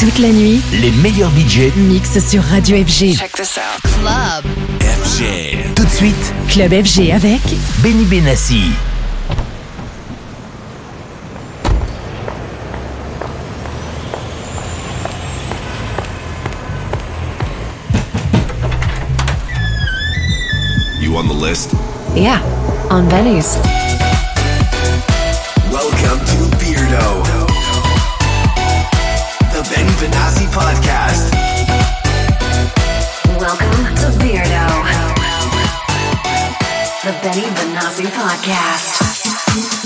Toute la nuit, les meilleurs budgets mixent sur Radio FG. Check this out. Club FG. Tout de suite, Club FG avec Benny Benassi. You on the list? Yeah, on Benny's. Welcome to Beardo. and Benassi podcast. Welcome to Beardo, the Benny Benassi podcast.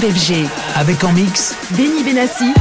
FG. Avec en mix Benny Benassi.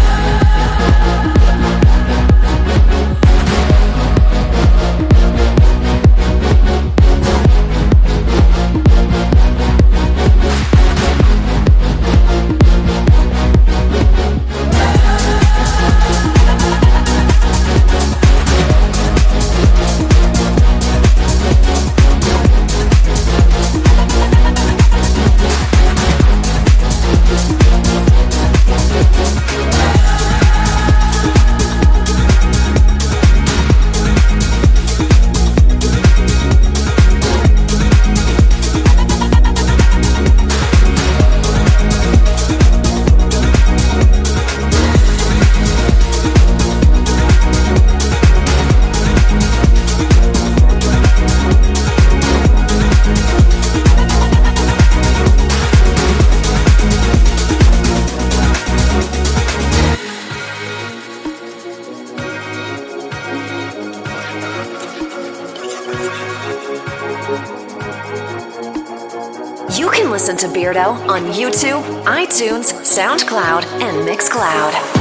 On YouTube, iTunes, SoundCloud, and Mixcloud.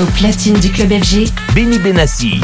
Au platine du club FG, Benny Benassi.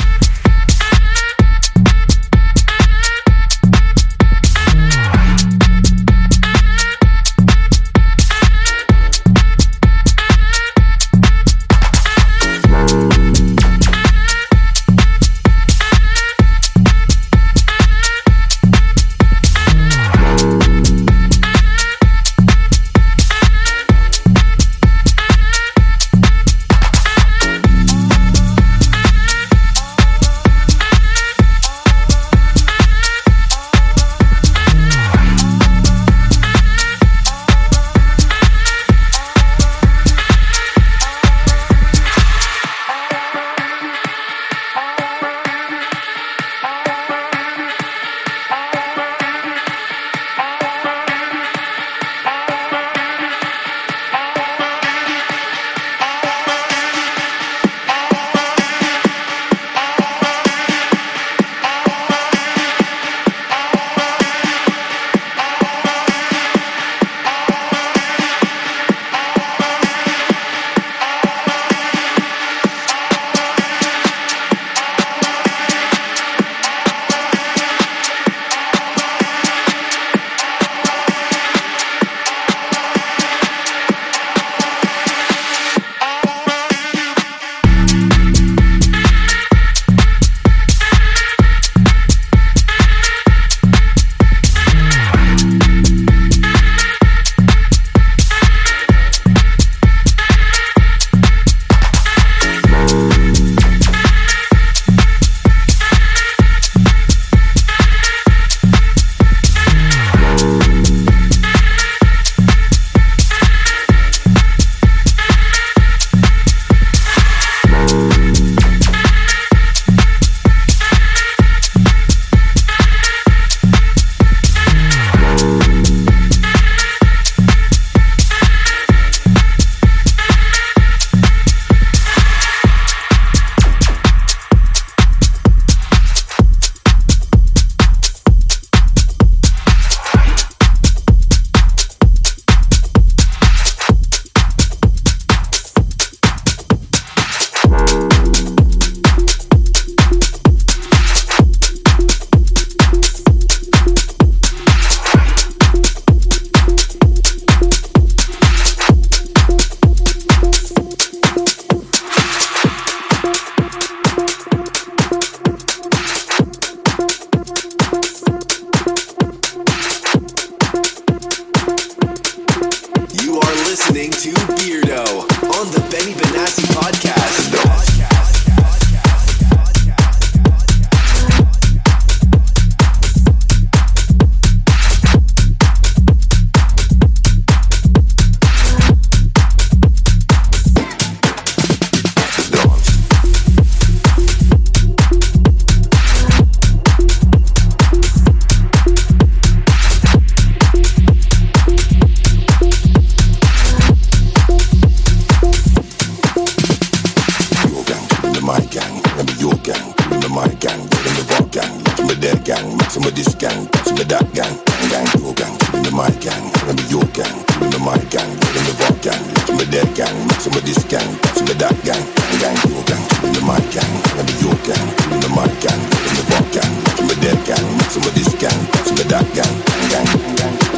Me of gang, mix some of this gang, put some of that gang. Gang, your gang, give me my gang, remember your gang, give me my gang, give me our gang, mix some of gang, mix some of this gang, put some of that gang. Gang, your gang, give me my gang, remember your gang, give me my gang, give me our gang, mix some of gang, mix some of this gang, put some of that gang. Gang, gang.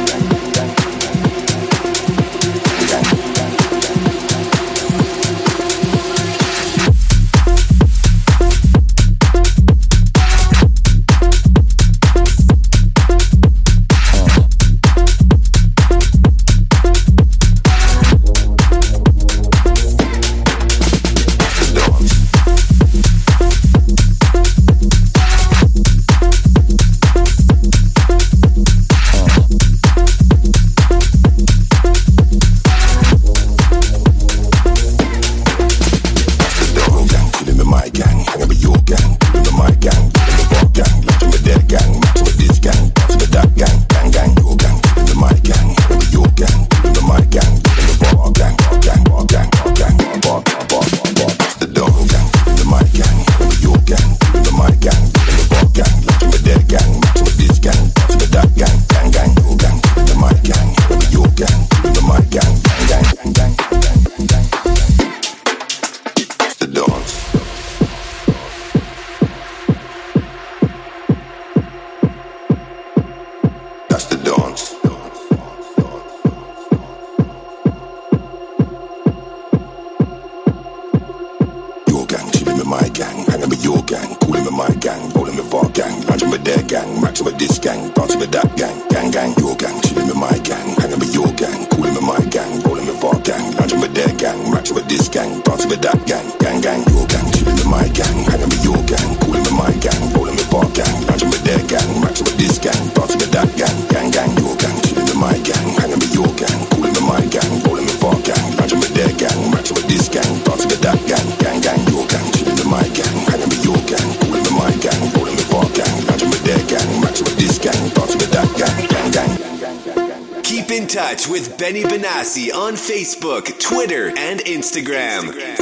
gang, dancing with that gang, gang, gang, your gang, chilling with my gang, hanging with your gang. touch with Benny Benassi on Facebook, Twitter, and Instagram. Instagram.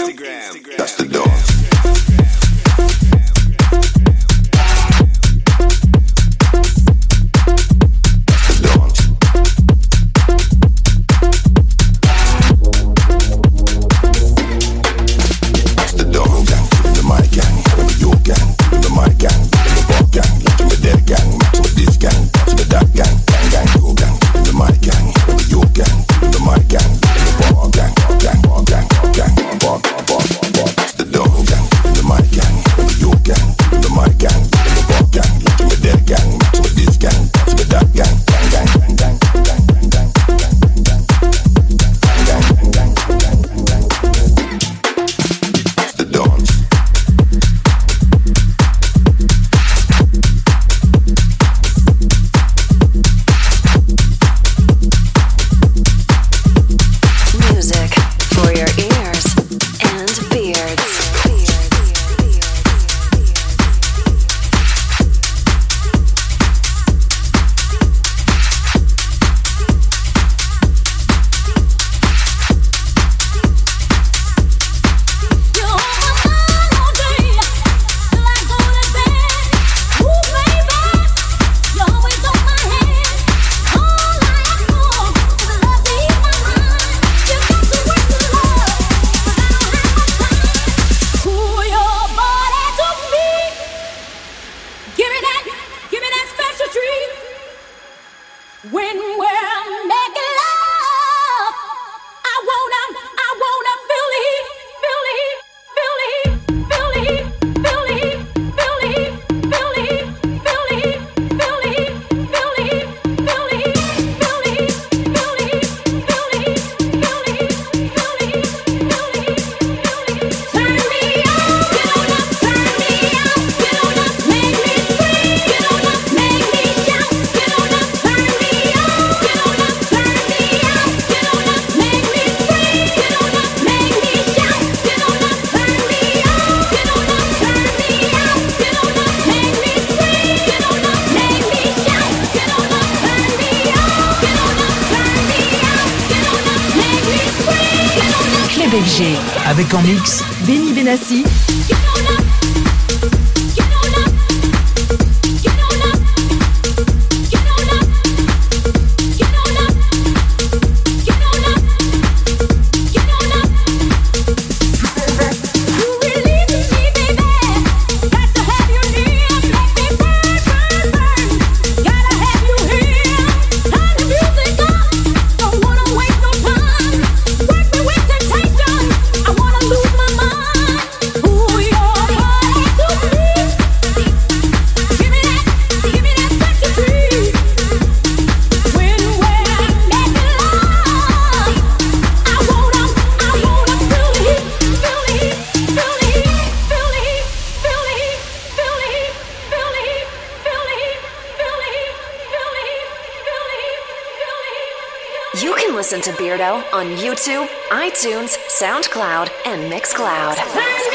Listen to Beardo on YouTube, iTunes, SoundCloud, and Mixcloud.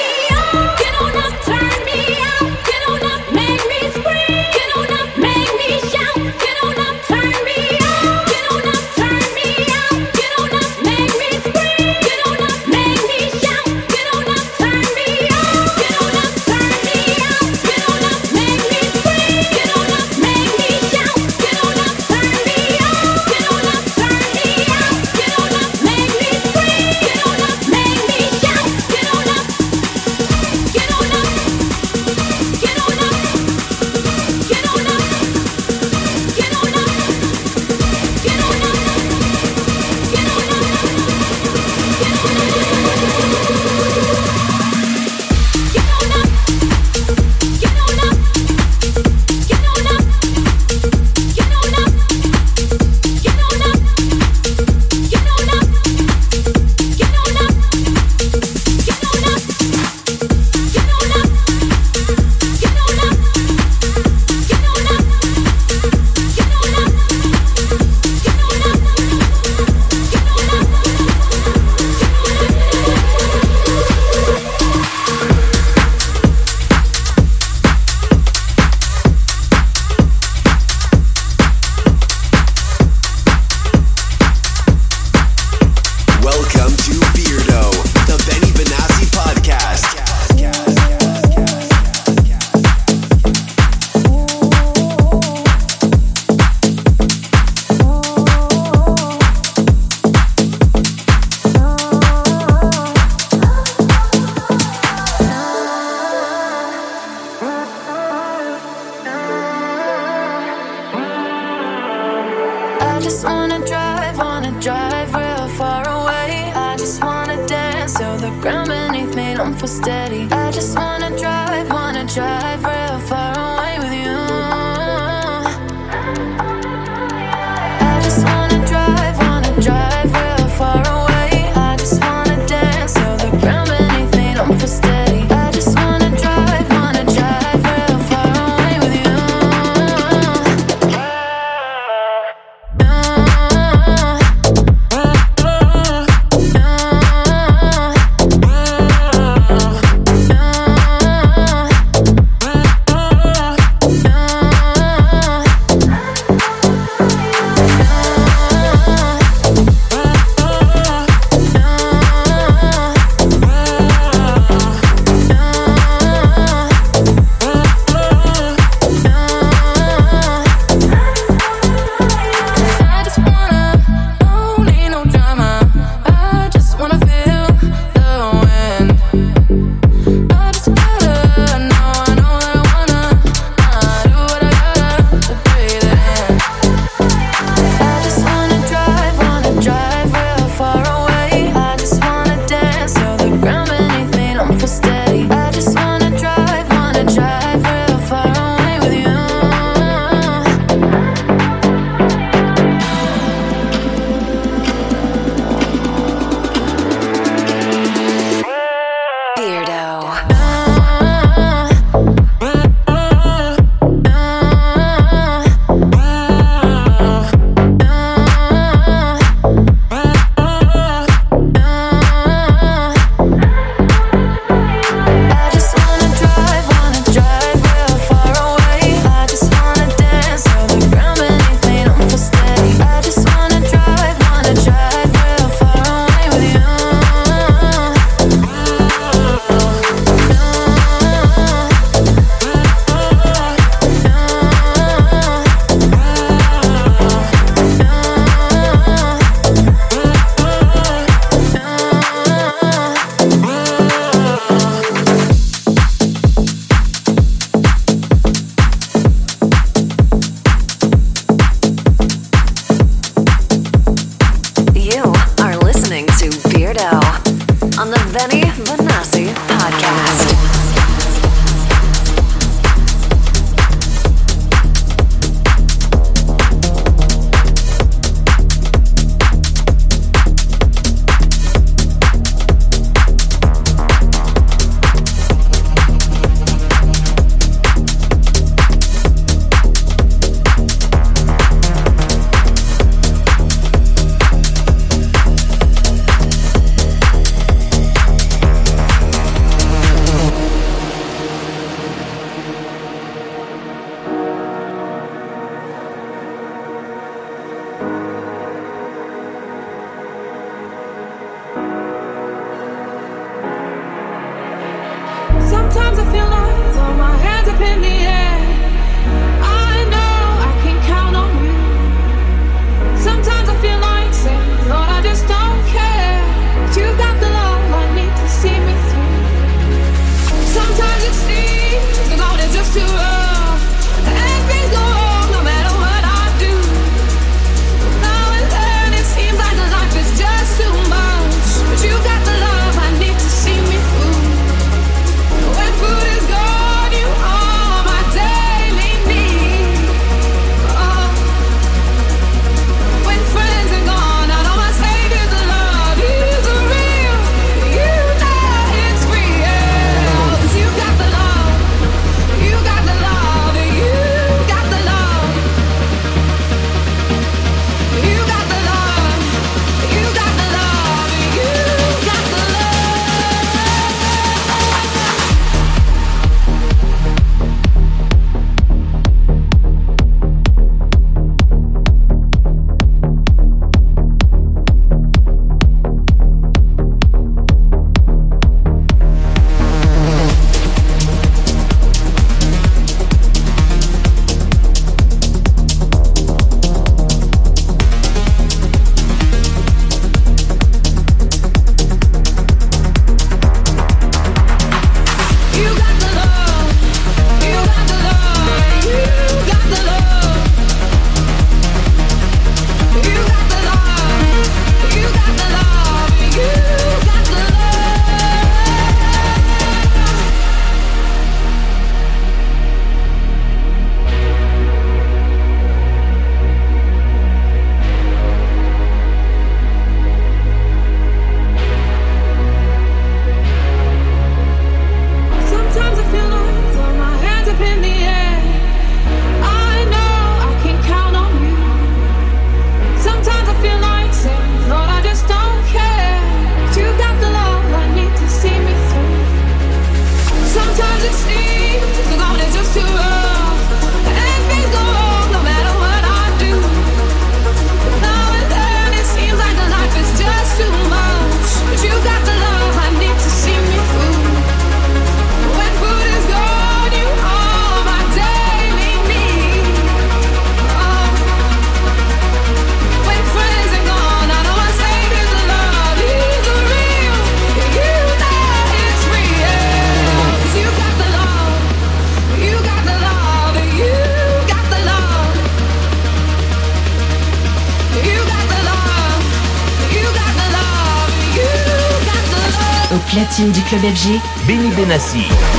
Club FG, Benny Benassi.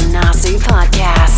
Benassi Podcast.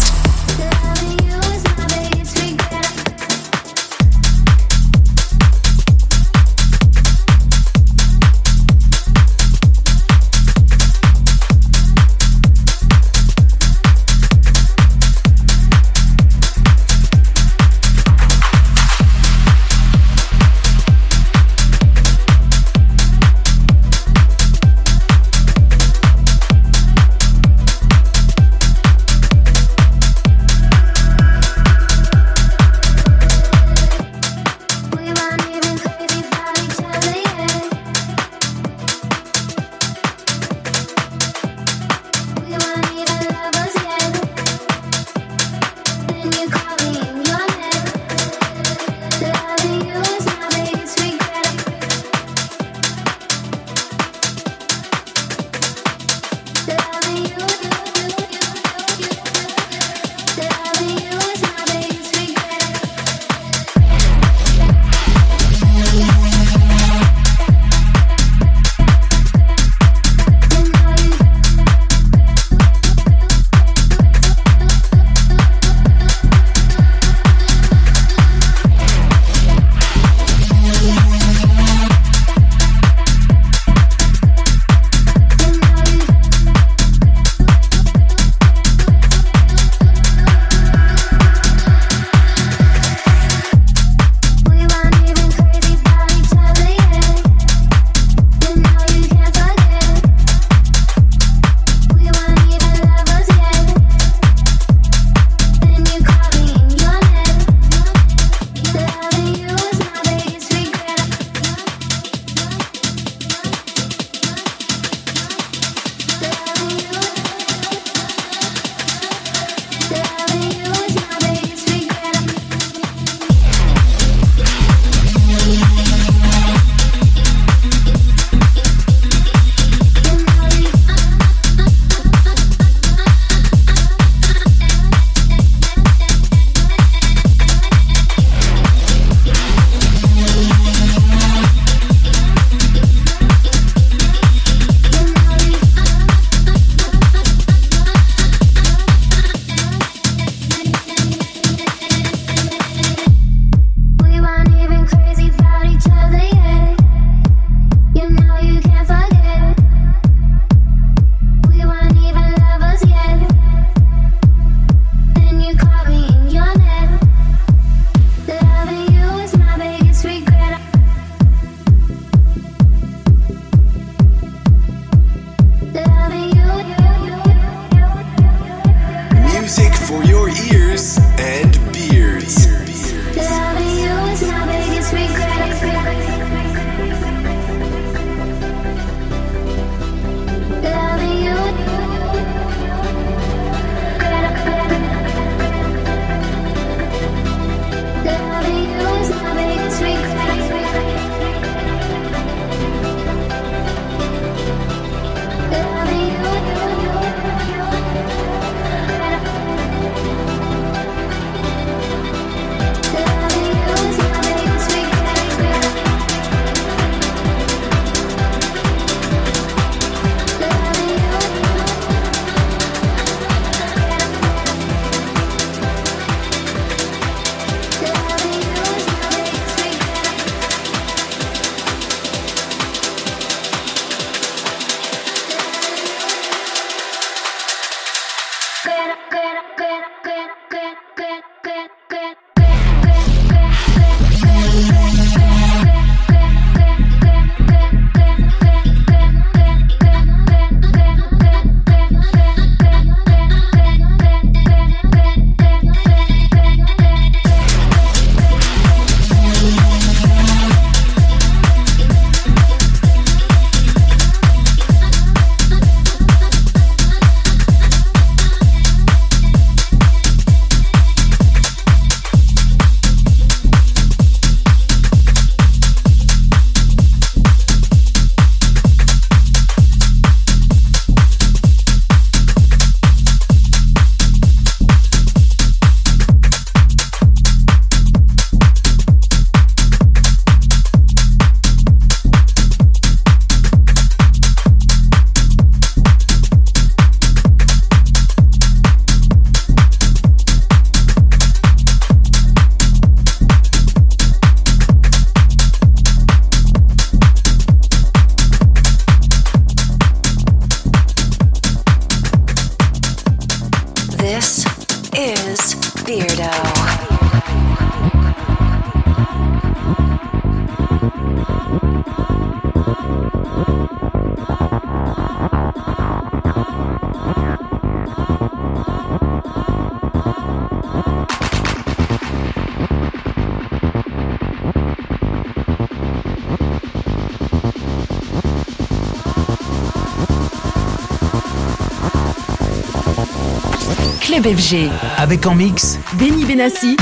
Club FG. Avec en mix Benny Benassi.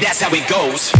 That's how it goes.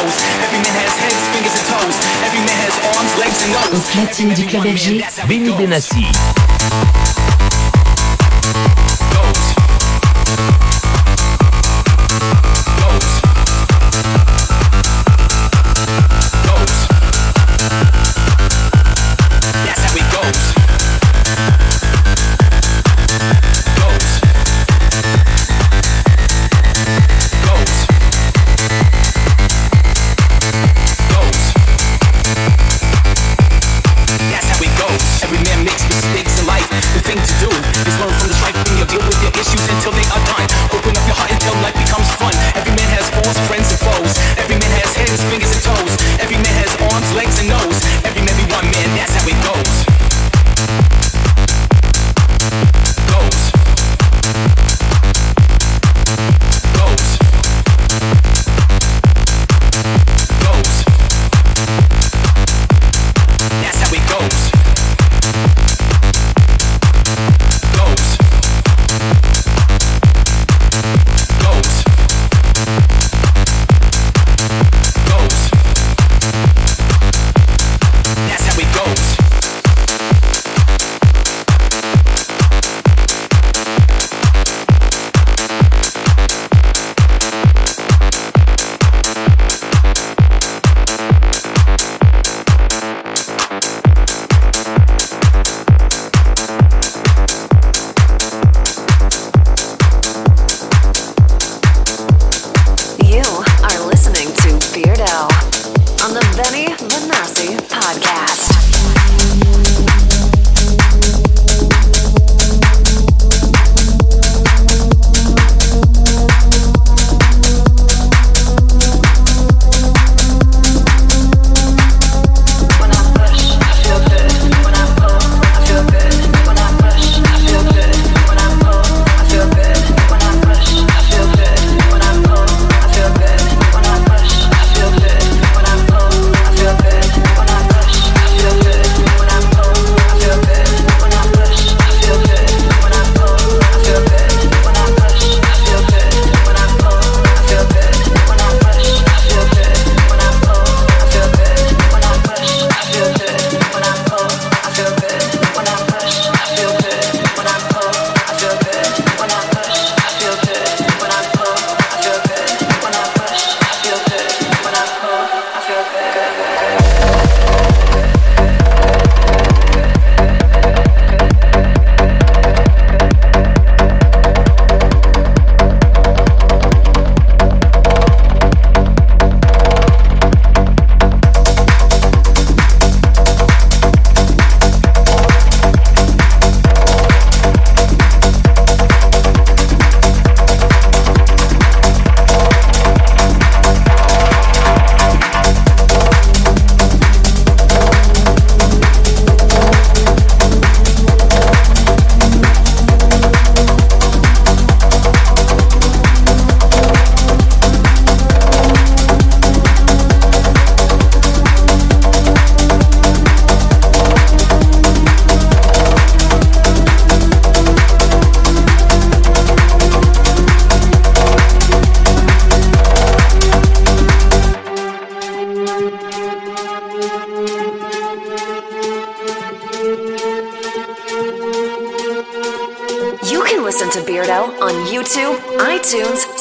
clothes. Every man has heads, fingers and toes. Every man has arms, legs and nose. Du club FG, Benassi.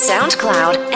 SoundCloud.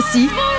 FG.